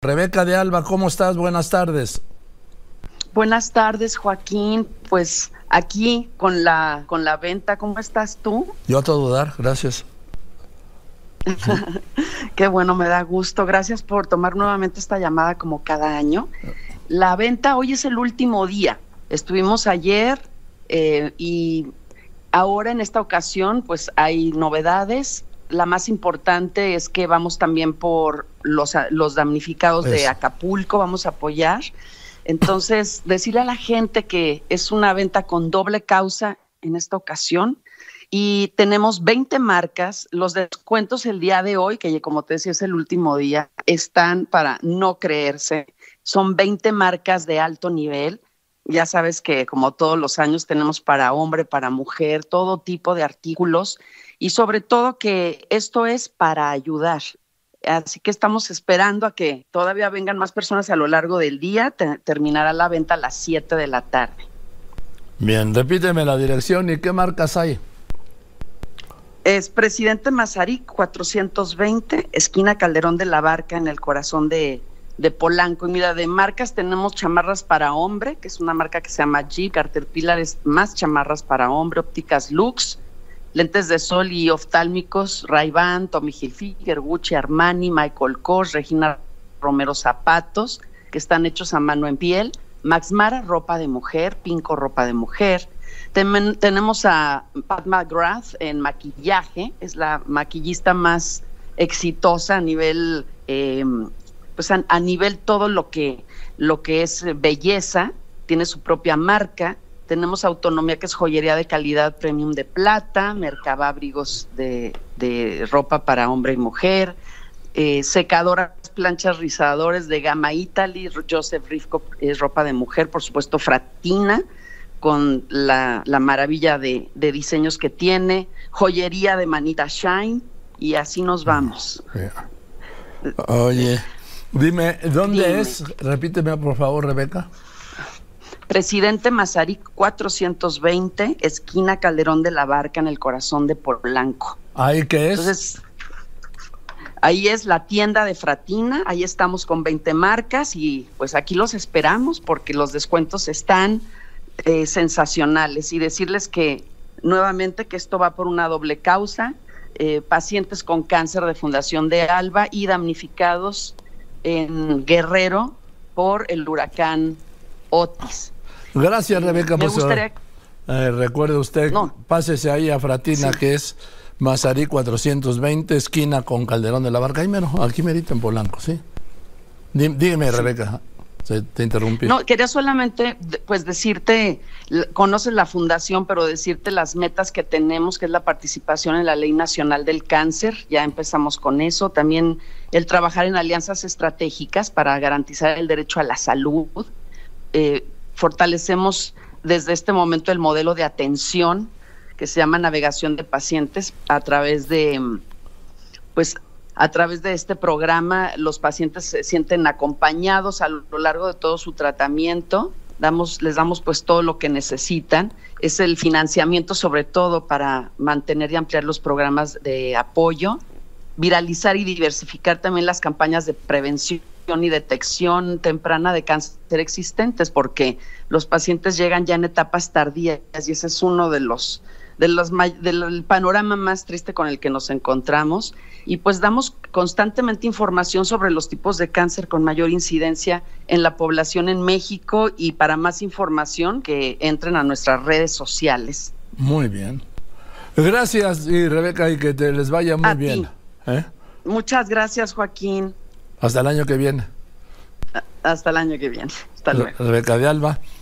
Rebeca de Alba, ¿cómo estás? Buenas tardes. Buenas tardes, Joaquín. Pues aquí con la con la venta, ¿cómo estás tú? Yo a todo dar, gracias. Qué bueno, me da gusto. Gracias por tomar nuevamente esta llamada como cada año. La venta hoy es el último día. Estuvimos ayer eh, y ahora en esta ocasión pues hay novedades la más importante es que vamos también por los, los damnificados de Acapulco, vamos a apoyar. Entonces, decirle a la gente que es una venta con doble causa en esta ocasión y tenemos 20 marcas. Los descuentos el día de hoy, que como te decía es el último día, están para no creerse. Son 20 marcas de alto nivel. Ya sabes que como todos los años tenemos para hombre, para mujer, todo tipo de artículos y sobre todo que esto es para ayudar. Así que estamos esperando a que todavía vengan más personas a lo largo del día. terminará la venta a las 7 de la tarde. Bien, repíteme la dirección y qué marcas hay. Es Presidente Mazarik 420, esquina Calderón de la Barca, en el corazón de, de Polanco. Y mira, de marcas tenemos chamarras para hombre, que es una marca que se llama G, Caterpillar es más chamarras para hombre, ópticas Lux, lentes de sol y oftálmicos, Ray-Ban, Tommy Hilfiger, Gucci, Armani, Michael Kors, Regina Romero Zapatos, que están hechos a mano en piel, Max Mara, ropa de mujer, Pinco, ropa de mujer. tenemos a Pat McGrath en maquillaje, es la maquillista más exitosa a nivel, em, pues a, nivel todo lo que, lo que es belleza, tiene su propia marca. Tenemos Autonomía, que es joyería de calidad premium de plata, Mercaba abrigos de, ropa para hombre y mujer, eh, secadoras, planchas, rizadores de gama Italy, Joseph Rifco es ropa de mujer, por supuesto Fratina, con la, maravilla de, diseños que tiene, joyería de Manita Shine, y así nos vamos. Oye, dime, ¿dónde es? Repíteme por favor, Rebeca. Presidente Mazarik 420, esquina Calderón de la Barca, en el corazón de Polanco. ¿Ahí qué es? Entonces, ahí es la tienda de Fratina, ahí estamos con 20 marcas y pues aquí los esperamos porque los descuentos están eh, sensacionales y decirles que nuevamente que esto va por una doble causa, eh, pacientes con cáncer de Fundación de Alba y damnificados en Guerrero por el huracán Otis. Gracias, Rebeca. Me gustaría... Eh, recuerde usted, pásese ahí a Fratina, que es Mazarí 420, esquina con Calderón de la Barca. Ahí menos, aquí merito en Polanco, ¿sí? Dígame, Rebeca. Te interrumpí. No, quería solamente pues decirte, conoces la fundación, pero decirte las metas que tenemos, que es la participación en la Ley Nacional del Cáncer, ya empezamos con eso, también el trabajar en alianzas estratégicas para garantizar el derecho a la salud, eh, fortalecemos desde este momento el modelo de atención que se llama navegación de pacientes a través de, pues, a través de este programa los pacientes se sienten acompañados a lo largo de todo su tratamiento, damos, les damos pues todo lo que necesitan, es el financiamiento sobre todo para mantener y ampliar los programas de apoyo, viralizar y diversificar también las campañas de prevención y detección temprana de cáncer existentes, porque los pacientes llegan ya en etapas tardías y ese es uno de los de los del panorama más triste con el que nos encontramos y pues damos constantemente información sobre los tipos de cáncer con mayor incidencia en la población en México y para más información que entren a nuestras redes sociales. Muy bien. Gracias y Rebeca y que te les vaya muy bien. ¿eh? Muchas gracias Joaquín. Hasta el año que viene. Hasta el año que viene. Hasta luego. Rebeca de Alba.